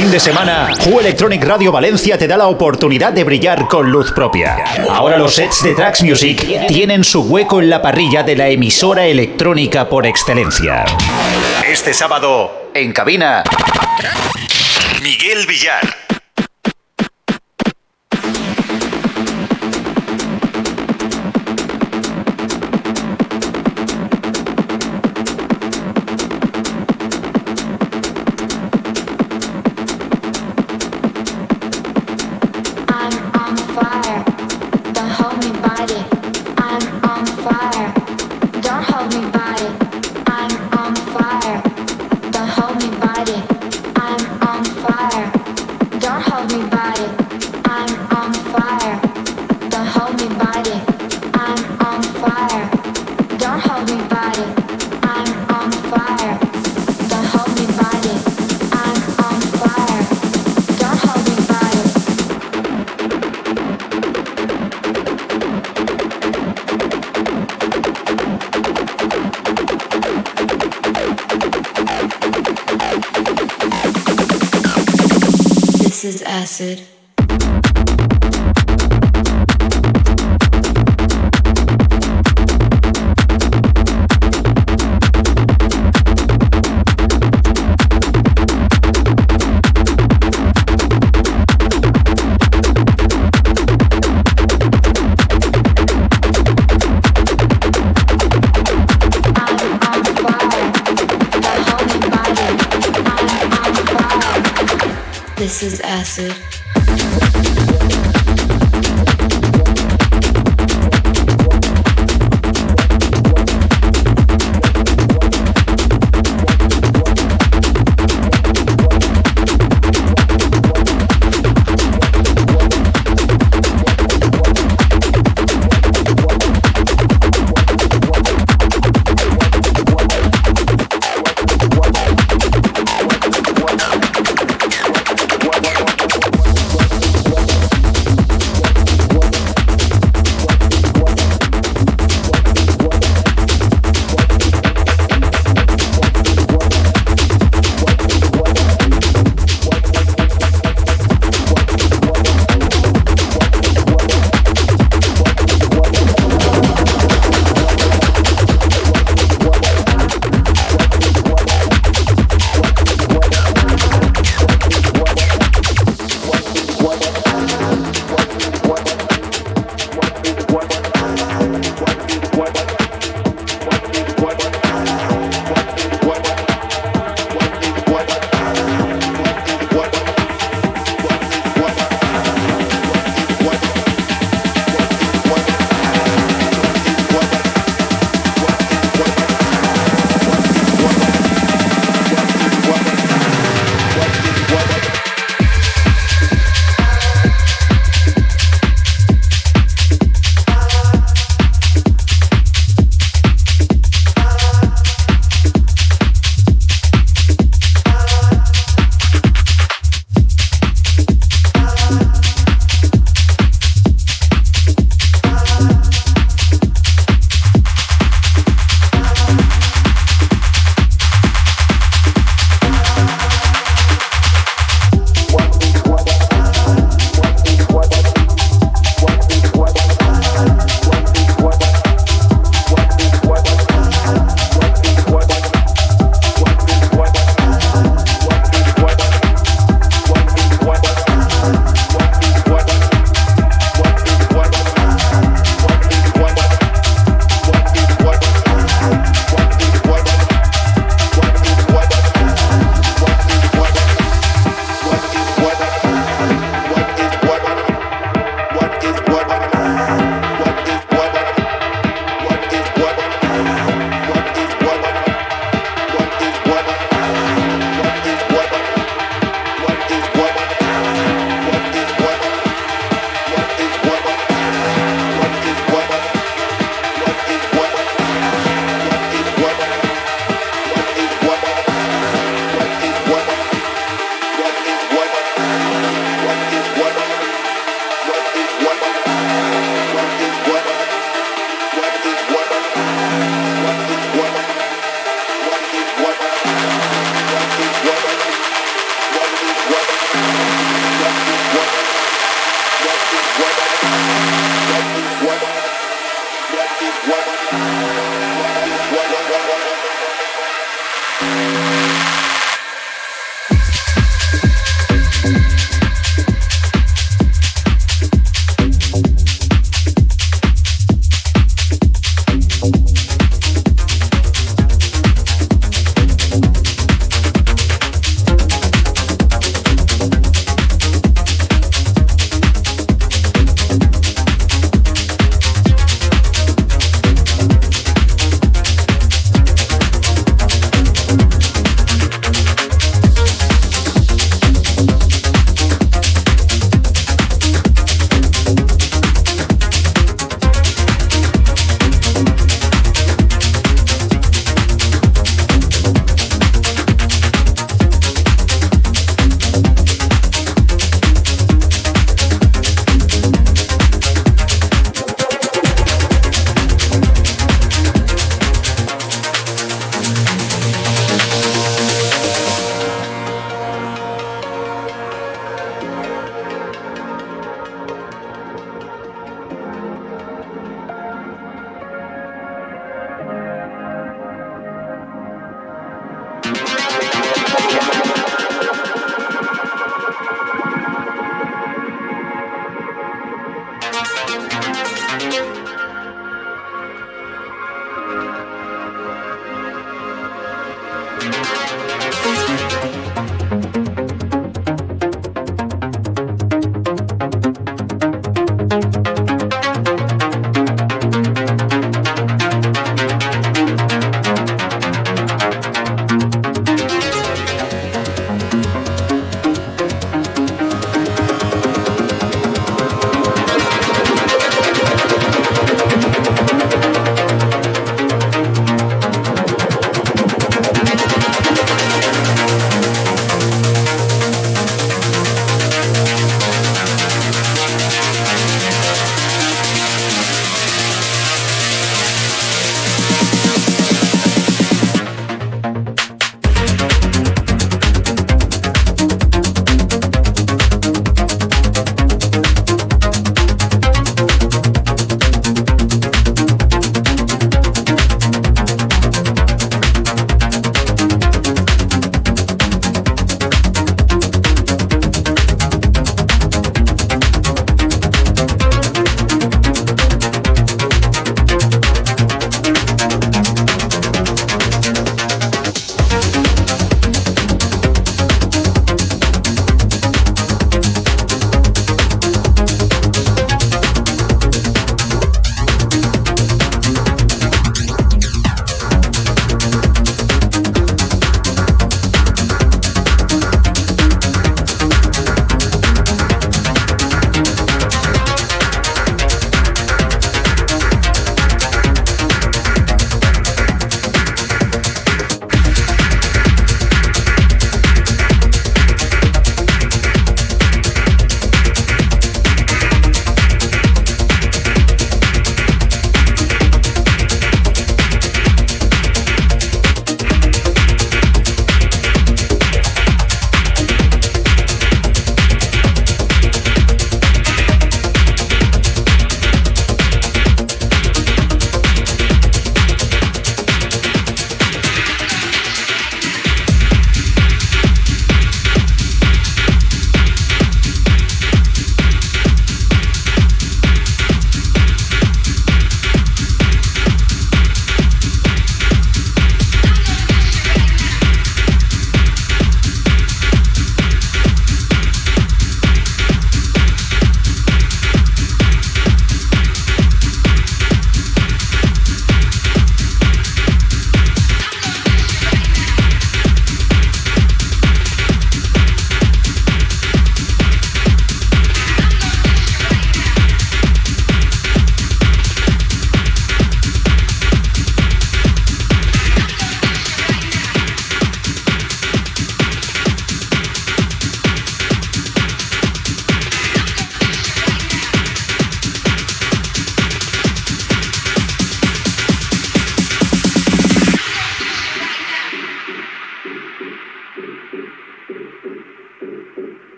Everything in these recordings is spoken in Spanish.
fin de semana, Who Electronic Radio Valencia te da la oportunidad de brillar con luz propia. Ahora los sets de Trax Music tienen su hueco en la parrilla de la emisora electrónica por excelencia. Este sábado, en cabina, Miguel Villar.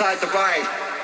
outside the bike.